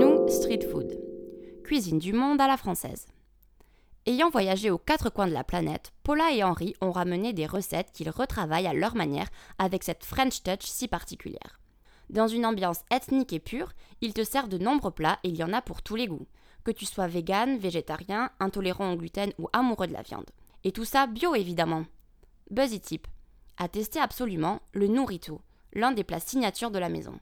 Nous street food. Cuisine du monde à la française. Ayant voyagé aux quatre coins de la planète, Paula et Henri ont ramené des recettes qu'ils retravaillent à leur manière avec cette French touch si particulière. Dans une ambiance ethnique et pure, ils te servent de nombreux plats et il y en a pour tous les goûts, que tu sois vegan, végétarien, intolérant au gluten ou amoureux de la viande. Et tout ça bio évidemment. Buzzy Tip. À tester absolument le Nourrito, l'un des plats signatures de la maison.